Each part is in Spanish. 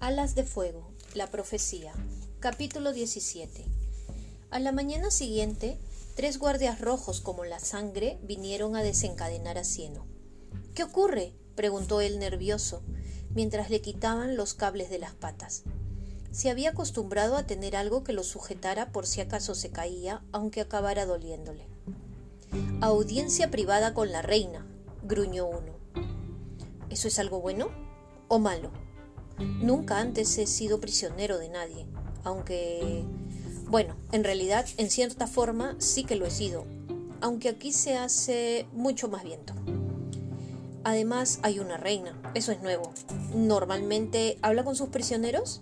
Alas de Fuego, la profecía. Capítulo 17. A la mañana siguiente, tres guardias rojos como la sangre vinieron a desencadenar a Cieno. ¿Qué ocurre? preguntó él nervioso, mientras le quitaban los cables de las patas. Se había acostumbrado a tener algo que lo sujetara por si acaso se caía, aunque acabara doliéndole. Audiencia privada con la reina, gruñó uno. ¿Eso es algo bueno o malo? Nunca antes he sido prisionero de nadie, aunque... Bueno, en realidad, en cierta forma, sí que lo he sido, aunque aquí se hace mucho más viento. Además, hay una reina, eso es nuevo. Normalmente habla con sus prisioneros.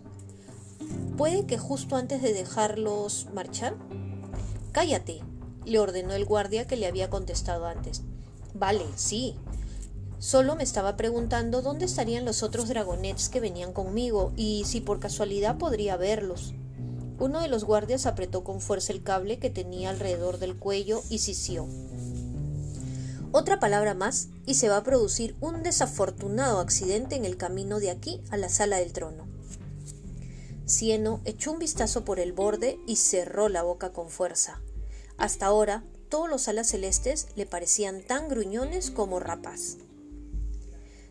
¿Puede que justo antes de dejarlos marchar? Cállate, le ordenó el guardia que le había contestado antes. Vale, sí, Solo me estaba preguntando dónde estarían los otros dragonets que venían conmigo y si por casualidad podría verlos. Uno de los guardias apretó con fuerza el cable que tenía alrededor del cuello y sisió. Otra palabra más y se va a producir un desafortunado accidente en el camino de aquí a la sala del trono. Cieno echó un vistazo por el borde y cerró la boca con fuerza. Hasta ahora, todos los alas celestes le parecían tan gruñones como rapaz.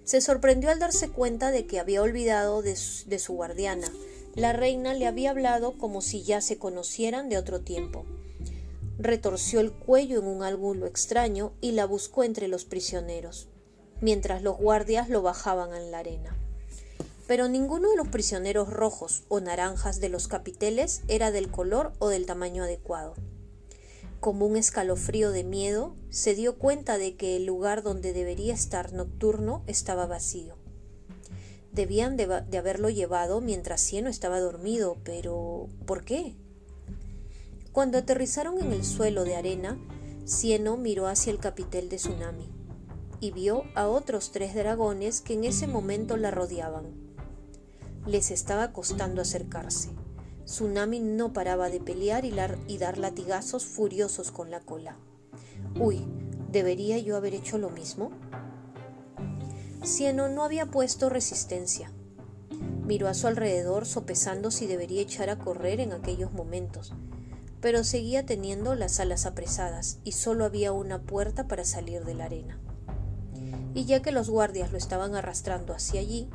Se sorprendió al darse cuenta de que había olvidado de su, guardiana. La reina le había hablado como si ya se conocieran de otro tiempo. Retorció el cuello en un ángulo extraño y la buscó entre los prisioneros, mientras los guardias lo bajaban en la arena. Pero ninguno de los prisioneros rojos o naranjas de los capiteles era del color o del tamaño adecuado como un escalofrío de miedo, se dio cuenta de que el lugar donde debería estar nocturno estaba vacío. Debían de, haberlo llevado mientras Cieno estaba dormido, pero ¿por qué? Cuando aterrizaron en el suelo de arena, Cieno miró hacia el capitel de Tsunami y vio a otros tres dragones que en ese momento la rodeaban. Les estaba costando acercarse. Tsunami no paraba de pelear y, dar latigazos furiosos con la cola. Uy, ¿debería yo haber hecho lo mismo? Cieno no había puesto resistencia. Miró a su alrededor sopesando si debería echar a correr en aquellos momentos, pero seguía teniendo las alas apresadas y solo había una puerta para salir de la arena. Y ya que los guardias lo estaban arrastrando hacia allí,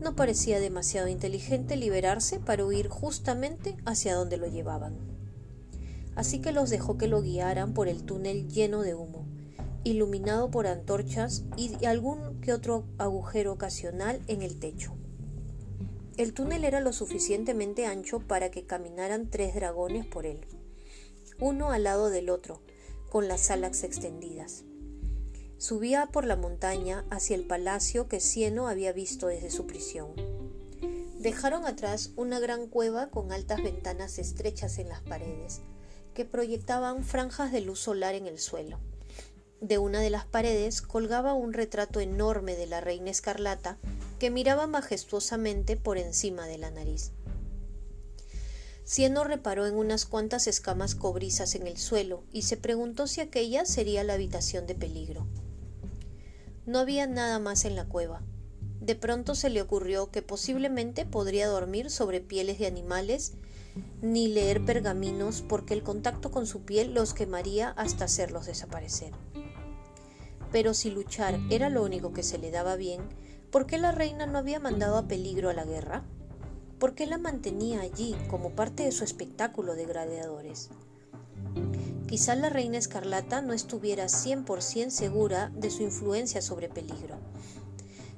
no parecía demasiado inteligente liberarse para huir justamente hacia donde lo llevaban. Así que los dejó que lo guiaran por el túnel lleno de humo, iluminado por antorchas y algún que otro agujero ocasional en el techo. El túnel era lo suficientemente ancho para que caminaran tres dragones por él, uno al lado del otro, con las alas extendidas. Subía por la montaña hacia el palacio que Cieno había visto desde su prisión. Dejaron atrás una gran cueva con altas ventanas estrechas en las paredes, que proyectaban franjas de luz solar en el suelo. De una de las paredes colgaba un retrato enorme de la reina escarlata que miraba majestuosamente por encima de la nariz. Cieno reparó en unas cuantas escamas cobrizas en el suelo y se preguntó si aquella sería la habitación de peligro. No había nada más en la cueva. De pronto se le ocurrió que posiblemente podría dormir sobre pieles de animales ni leer pergaminos porque el contacto con su piel los quemaría hasta hacerlos desaparecer. Pero si luchar era lo único que se le daba bien, ¿por qué la reina no había mandado a peligro a la guerra? ¿Por qué la mantenía allí como parte de su espectáculo de gladiadores? Quizá la reina escarlata no estuviera 100% segura de su influencia sobre Peligro.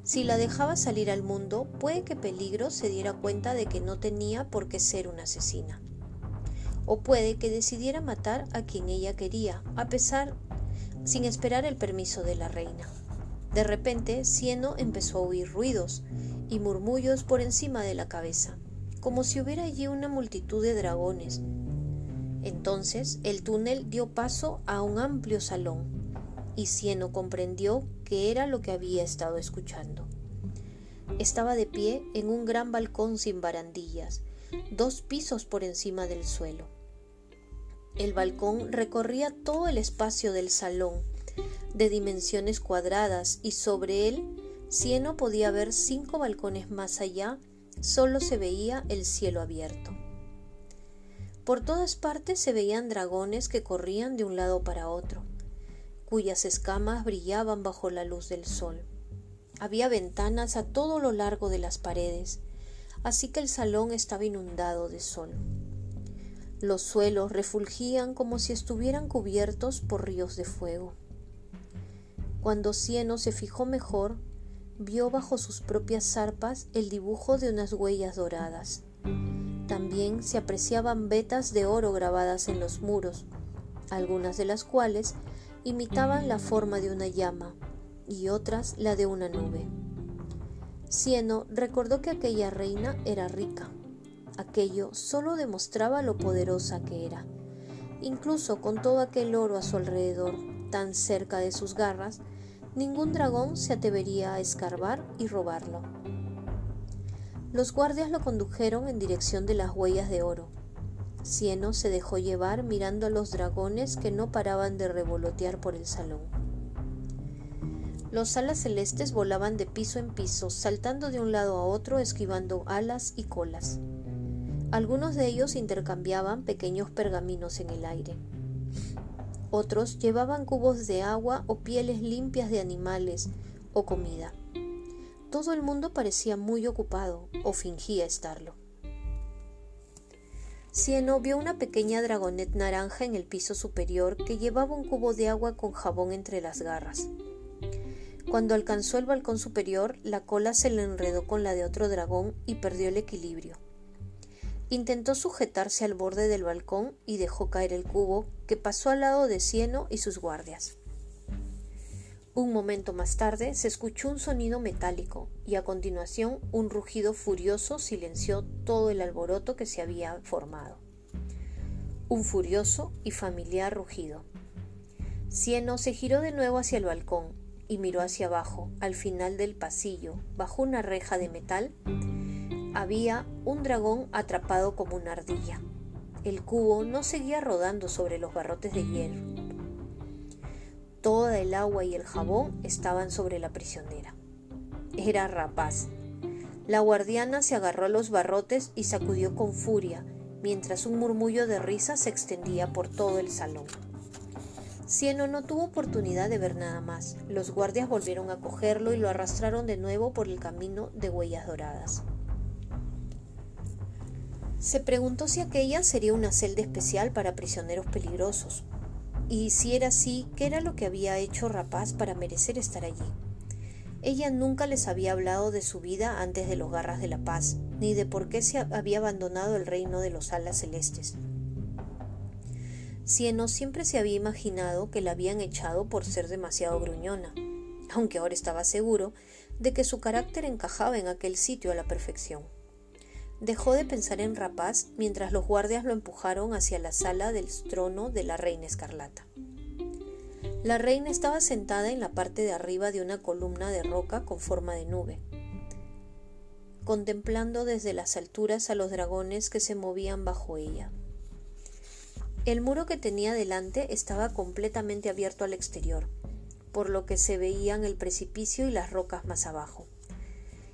Si la dejaba salir al mundo, puede que Peligro se diera cuenta de que no tenía por qué ser una asesina. O puede que decidiera matar a quien ella quería, a pesar, sin esperar el permiso de la reina. De repente, Cieno empezó a oír ruidos y murmullos por encima de la cabeza, como si hubiera allí una multitud de dragones, entonces el túnel dio paso a un amplio salón y Cieno comprendió que era lo que había estado escuchando. Estaba de pie en un gran balcón sin barandillas, dos pisos por encima del suelo. El balcón recorría todo el espacio del salón, de dimensiones cuadradas, y sobre él Cieno podía ver cinco balcones más allá solo se veía el cielo abierto. Por todas partes se veían dragones que corrían de un lado para otro, cuyas escamas brillaban bajo la luz del sol. Había ventanas a todo lo largo de las paredes, así que el salón estaba inundado de sol. Los suelos refulgían como si estuvieran cubiertos por ríos de fuego. Cuando Cieno se fijó mejor, vio bajo sus propias zarpas el dibujo de unas huellas doradas. Se apreciaban vetas de oro grabadas en los muros, algunas de las cuales imitaban la forma de una llama y otras la de una nube. Cieno recordó que aquella reina era rica. Aquello solo demostraba lo poderosa que era. Incluso con todo aquel oro a su alrededor, tan cerca de sus garras, ningún dragón se atrevería a escarbar y robarlo. Los guardias lo condujeron en dirección de las huellas de oro. Cieno se dejó llevar mirando a los dragones que no paraban de revolotear por el salón. Los alas celestes volaban de piso en piso, saltando de un lado a otro, esquivando alas y colas. Algunos de ellos intercambiaban pequeños pergaminos en el aire. Otros llevaban cubos de agua o pieles limpias de animales o comida. Todo el mundo parecía muy ocupado o fingía estarlo. Cieno vio una pequeña dragonet naranja en el piso superior que llevaba un cubo de agua con jabón entre las garras. Cuando alcanzó el balcón superior, la cola se le enredó con la de otro dragón y perdió el equilibrio. Intentó sujetarse al borde del balcón y dejó caer el cubo, que pasó al lado de Cieno y sus guardias. Un momento más tarde se escuchó un sonido metálico y a continuación un rugido furioso silenció todo el alboroto que se había formado. Un furioso y familiar rugido. Cieno se giró de nuevo hacia el balcón y miró hacia abajo, al final del pasillo, bajo una reja de metal, había un dragón atrapado como una ardilla. El cubo no seguía rodando sobre los barrotes de hierro. Toda el agua y el jabón estaban sobre la prisionera. Era rapaz. La guardiana se agarró a los barrotes y sacudió con furia, mientras un murmullo de risa se extendía por todo el salón. Cieno no tuvo oportunidad de ver nada más. Los guardias volvieron a cogerlo y lo arrastraron de nuevo por el camino de huellas doradas. Se preguntó si aquella sería una celda especial para prisioneros peligrosos, y si era así, ¿qué era lo que había hecho Rapaz para merecer estar allí? Ella nunca les había hablado de su vida antes de los Garras de la Paz, ni de por qué se había abandonado el reino de los alas celestes. Cieno siempre se había imaginado que la habían echado por ser demasiado gruñona, aunque ahora estaba seguro de que su carácter encajaba en aquel sitio a la perfección. Dejó de pensar en Rapaz mientras los guardias lo empujaron hacia la sala del trono de la reina escarlata. La reina estaba sentada en la parte de arriba de una columna de roca con forma de nube, contemplando desde las alturas a los dragones que se movían bajo ella. El muro que tenía delante estaba completamente abierto al exterior, por lo que se veían el precipicio y las rocas más abajo.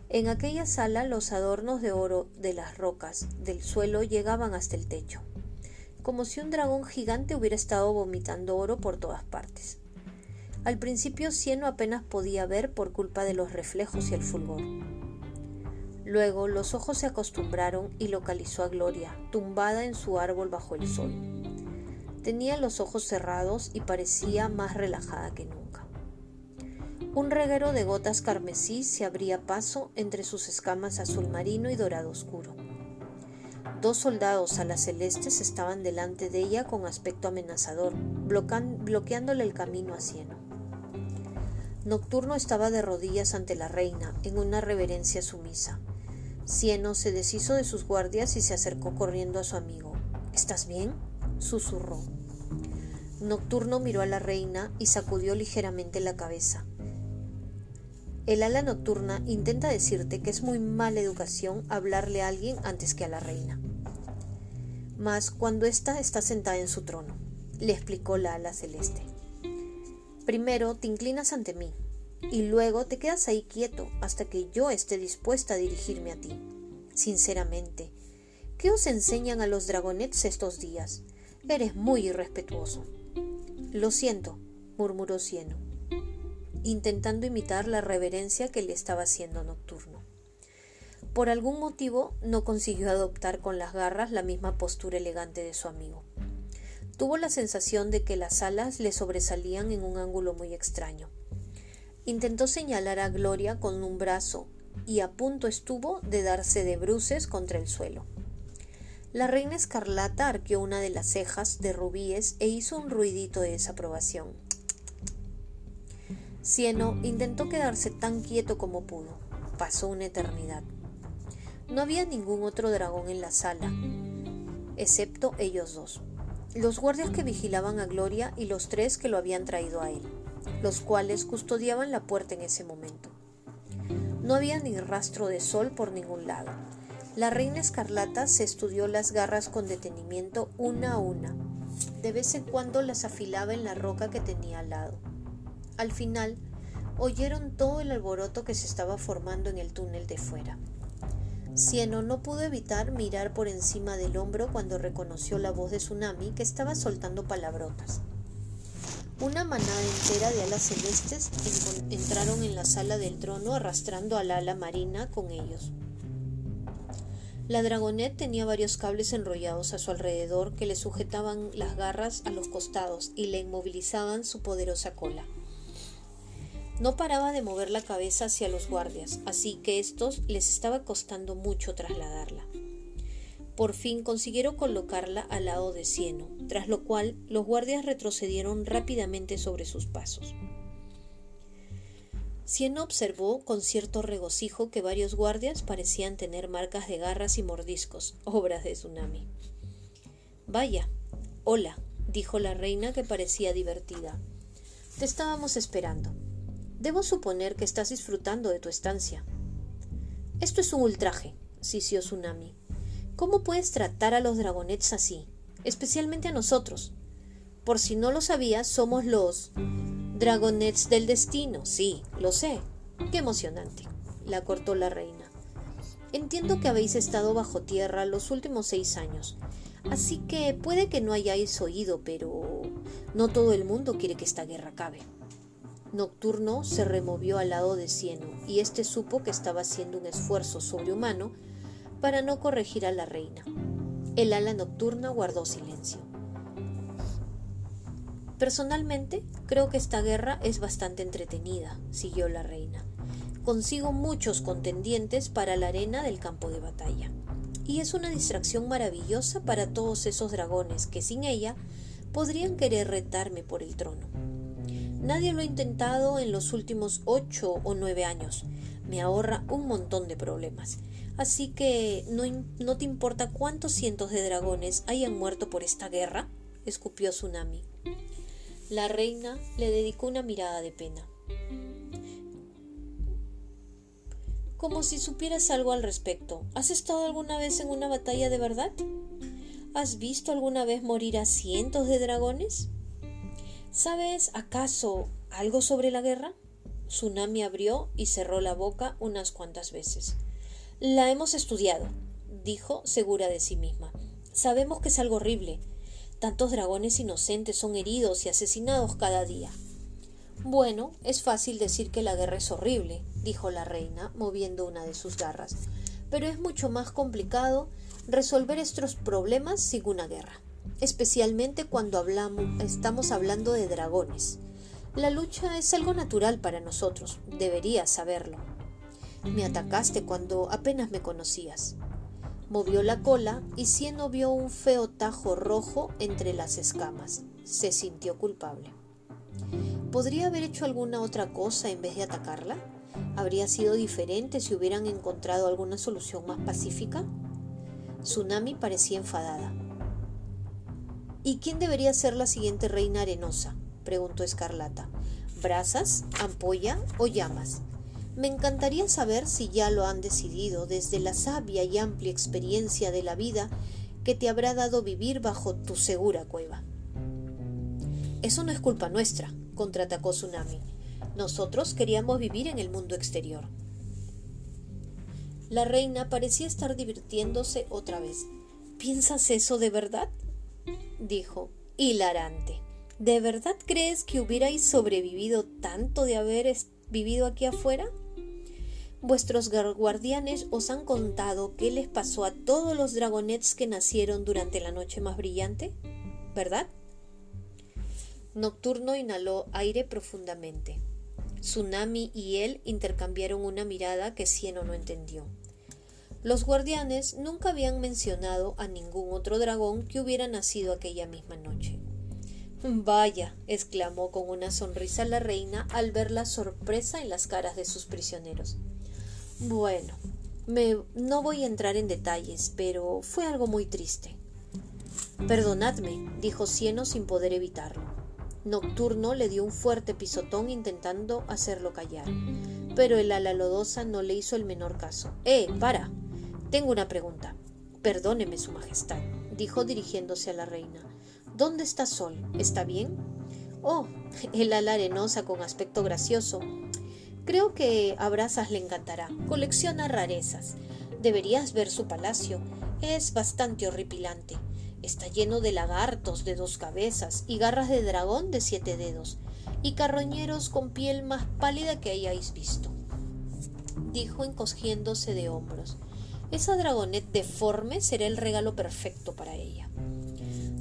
En aquella sala los adornos de oro de las rocas del suelo llegaban hasta el techo, como si un dragón gigante hubiera estado vomitando oro por todas partes. Al principio Cieno apenas podía ver por culpa de los reflejos y el fulgor. Luego los ojos se acostumbraron y localizó a Gloria, tumbada en su árbol bajo el sol. Tenía los ojos cerrados y parecía más relajada que nunca. Un reguero de gotas carmesí se abría paso entre sus escamas azul marino y dorado oscuro. Dos soldados alas celestes estaban delante de ella con aspecto amenazador, bloqueándole el camino a Cieno. Nocturno estaba de rodillas ante la reina, en una reverencia sumisa. Cieno se deshizo de sus guardias y se acercó corriendo a su amigo. ¿Estás bien? susurró. Nocturno miró a la reina y sacudió ligeramente la cabeza. El ala nocturna intenta decirte que es muy mala educación hablarle a alguien antes que a la reina. Mas cuando ésta está sentada en su trono, le explicó la ala celeste. Primero te inclinas ante mí y luego te quedas ahí quieto hasta que yo esté dispuesta a dirigirme a ti. Sinceramente, ¿qué os enseñan a los dragonets estos días? Eres muy irrespetuoso. Lo siento, murmuró Cieno, intentando imitar la reverencia que le estaba haciendo Nocturno. Por algún motivo no consiguió adoptar con las garras la misma postura elegante de su amigo. Tuvo la sensación de que las alas le sobresalían en un ángulo muy extraño. Intentó señalar a Gloria con un brazo y a punto estuvo de darse de bruces contra el suelo. La reina escarlata arqueó una de las cejas de rubíes e hizo un ruidito de desaprobación. Cieno intentó quedarse tan quieto como pudo. Pasó una eternidad. No había ningún otro dragón en la sala, excepto ellos dos. Los guardias que vigilaban a Gloria y los tres que lo habían traído a él, los cuales custodiaban la puerta en ese momento. No había ni rastro de sol por ningún lado. La reina escarlata se estudió las garras con detenimiento una a una. De vez en cuando las afilaba en la roca que tenía al lado. Al final, oyeron todo el alboroto que se estaba formando en el túnel de fuera. Cieno no pudo evitar mirar por encima del hombro cuando reconoció la voz de Tsunami que estaba soltando palabrotas. Una manada entera de alas celestes entraron en la sala del trono arrastrando al ala marina con ellos. La dragonet tenía varios cables enrollados a su alrededor que le sujetaban las garras a los costados y le inmovilizaban su poderosa cola. No paraba de mover la cabeza hacia los guardias, así que estos les estaba costando mucho trasladarla. Por fin consiguieron colocarla al lado de Cieno, tras lo cual los guardias retrocedieron rápidamente sobre sus pasos. Cieno observó con cierto regocijo que varios guardias parecían tener marcas de garras y mordiscos, obras de tsunami. Vaya, hola, dijo la reina que parecía divertida. Te estábamos esperando. Debo suponer que estás disfrutando de tu estancia. Esto es un ultraje, sisió Tsunami. ¿Cómo puedes tratar a los dragonets así? Especialmente a nosotros. Por si no lo sabías, somos los Dragonets del destino, sí, lo sé. Qué emocionante, la cortó la reina. Entiendo que habéis estado bajo tierra los últimos seis años, así que puede que no hayáis oído, pero no todo el mundo quiere que esta guerra acabe. Nocturno se removió al lado de Cieno, y éste supo que estaba haciendo un esfuerzo sobrehumano para no corregir a la reina. El ala nocturna guardó silencio. Personalmente, creo que esta guerra es bastante entretenida, siguió la reina. Consigo muchos contendientes para la arena del campo de batalla. Y es una distracción maravillosa para todos esos dragones que sin ella podrían querer retarme por el trono. Nadie lo ha intentado en los últimos ocho o nueve años. Me ahorra un montón de problemas. Así que no, no te importa cuántos cientos de dragones hayan muerto por esta guerra, escupió Tsunami. La reina le dedicó una mirada de pena. Como si supieras algo al respecto. ¿Has estado alguna vez en una batalla de verdad? ¿Has visto alguna vez morir a cientos de dragones? ¿Sabes acaso algo sobre la guerra? Tsunami abrió y cerró la boca unas cuantas veces. La hemos estudiado, dijo segura de sí misma. Sabemos que es algo horrible, Tantos dragones inocentes son heridos y asesinados cada día. Bueno, es fácil decir que la guerra es horrible, dijo la reina, moviendo una de sus garras, pero es mucho más complicado resolver estos problemas sin una guerra, especialmente cuando hablamos, estamos hablando de dragones. La lucha es algo natural para nosotros, deberías saberlo. Me atacaste cuando apenas me conocías. Movió la cola y Cieno vio un feo tajo rojo entre las escamas. Se sintió culpable. ¿Podría haber hecho alguna otra cosa en vez de atacarla? ¿Habría sido diferente si hubieran encontrado alguna solución más pacífica? Tsunami parecía enfadada. ¿Y quién debería ser la siguiente reina arenosa? preguntó Escarlata. ¿Brasas, ampolla o llamas? Me encantaría saber si ya lo han decidido desde la sabia y amplia experiencia de la vida que te habrá dado vivir bajo tu segura cueva. Eso no es culpa nuestra, contraatacó Tsunami. Nosotros queríamos vivir en el mundo exterior. La reina parecía estar divirtiéndose otra vez. ¿Piensas eso de verdad? Dijo, hilarante. ¿De verdad crees que hubierais sobrevivido tanto de haber vivido aquí afuera? Vuestros guardianes os han contado qué les pasó a todos los dragonets que nacieron durante la noche más brillante, ¿verdad? Nocturno inhaló aire profundamente. Tsunami y él intercambiaron una mirada que Cieno no entendió. Los guardianes nunca habían mencionado a ningún otro dragón que hubiera nacido aquella misma noche. Vaya, exclamó con una sonrisa la reina al ver la sorpresa en las caras de sus prisioneros. Bueno, me, no voy a entrar en detalles, pero fue algo muy triste. Perdonadme, dijo Cieno sin poder evitarlo. Nocturno le dio un fuerte pisotón intentando hacerlo callar, pero el ala lodosa no le hizo el menor caso. ¡Eh, para! Tengo una pregunta. Perdóneme, Su Majestad, dijo dirigiéndose a la reina. ¿Dónde está Sol? ¿Está bien? Oh, el ala arenosa con aspecto gracioso. Creo que a Brasas le encantará. Colecciona rarezas. Deberías ver su palacio. Es bastante horripilante. Está lleno de lagartos de dos cabezas y garras de dragón de siete dedos y carroñeros con piel más pálida que hayáis visto. Dijo encogiéndose de hombros. Esa dragonet deforme será el regalo perfecto para ella.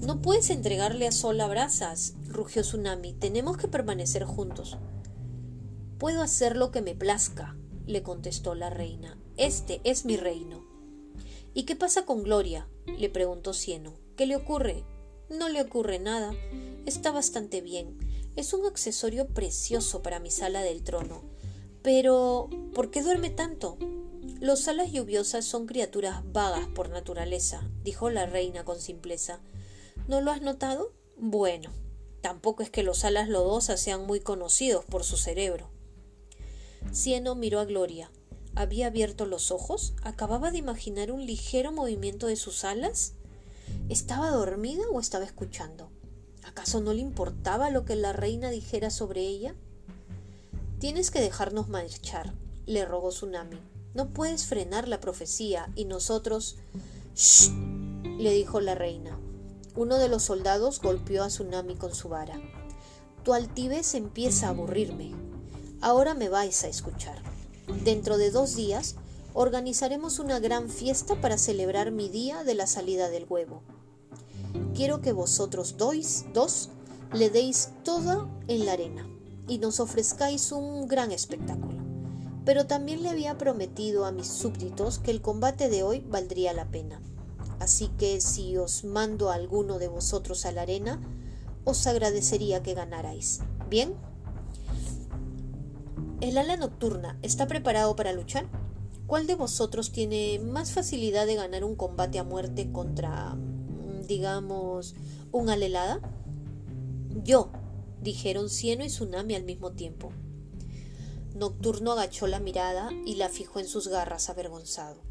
No puedes entregarle a Sol a brasas, rugió Tsunami. Tenemos que permanecer juntos. Puedo hacer lo que me plazca, le contestó la reina. Este es mi reino. ¿Y qué pasa con Gloria? le preguntó Cieno. ¿Qué le ocurre? No le ocurre nada. Está bastante bien. Es un accesorio precioso para mi sala del trono. Pero, ¿por qué duerme tanto? Los alas lluviosas son criaturas vagas por naturaleza, dijo la reina con simpleza. ¿No lo has notado? Bueno, tampoco es que los alas lodosas sean muy conocidos por su cerebro. Cieno miró a Gloria. ¿Había abierto los ojos? ¿Acababa de imaginar un ligero movimiento de sus alas? ¿Estaba dormida o estaba escuchando? ¿Acaso no le importaba lo que la reina dijera sobre ella? Tienes que dejarnos marchar, le rogó Tsunami. No puedes frenar la profecía y nosotros. Shh, le dijo la reina. Uno de los soldados golpeó a Tsunami con su vara. Tu altivez empieza a aburrirme. Ahora me vais a escuchar. Dentro de dos días organizaremos una gran fiesta para celebrar mi día de la salida del huevo. Quiero que vosotros dois, dos le deis toda en la arena y nos ofrezcáis un gran espectáculo. Pero también le había prometido a mis súbditos que el combate de hoy valdría la pena. Así que si os mando a alguno de vosotros a la arena, os agradecería que ganarais. ¿Bien? ¿El ala nocturna está preparado para luchar? ¿Cuál de vosotros tiene más facilidad de ganar un combate a muerte contra, mm, digamos, un alelada? Yo, dijeron Cieno y Tsunami al mismo tiempo. Nocturno agachó la mirada y la fijó en sus garras avergonzado.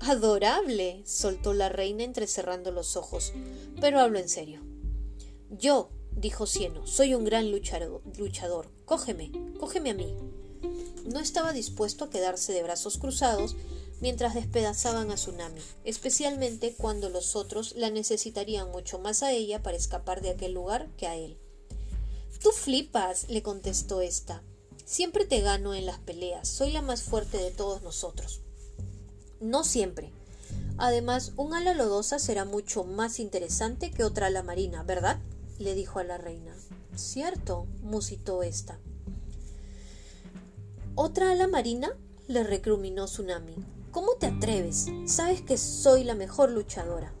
Adorable, soltó la reina entrecerrando los ojos, pero hablo en serio. Yo, dijo Cieno, soy un gran luchador, luchador. Cógeme, cógeme a mí. No estaba dispuesto a quedarse de brazos cruzados mientras despedazaban a Tsunami, especialmente cuando los otros la necesitarían mucho más a ella para escapar de aquel lugar que a él. Tú flipas, le contestó esta. Siempre te gano en las peleas, soy la más fuerte de todos nosotros. No siempre. Además, un ala lodosa será mucho más interesante que otra ala marina, ¿verdad? le dijo a la reina. Cierto, musitó ésta. ¿Otra ala marina? le recriminó Tsunami. ¿Cómo te atreves? Sabes que soy la mejor luchadora.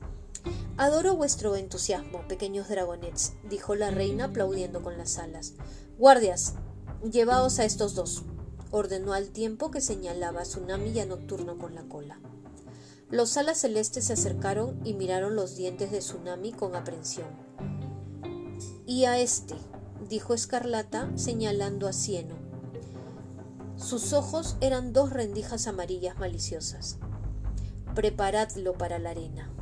Adoro vuestro entusiasmo, pequeños dragonets, dijo la reina aplaudiendo con las alas. Guardias, llevaos a estos dos ordenó al tiempo que señalaba a Tsunami y a Nocturno con la cola. Los alas celestes se acercaron y miraron los dientes de Tsunami con aprensión. Y a este, dijo Escarlata, señalando a Cieno. Sus ojos eran dos rendijas amarillas maliciosas. Preparadlo para la arena.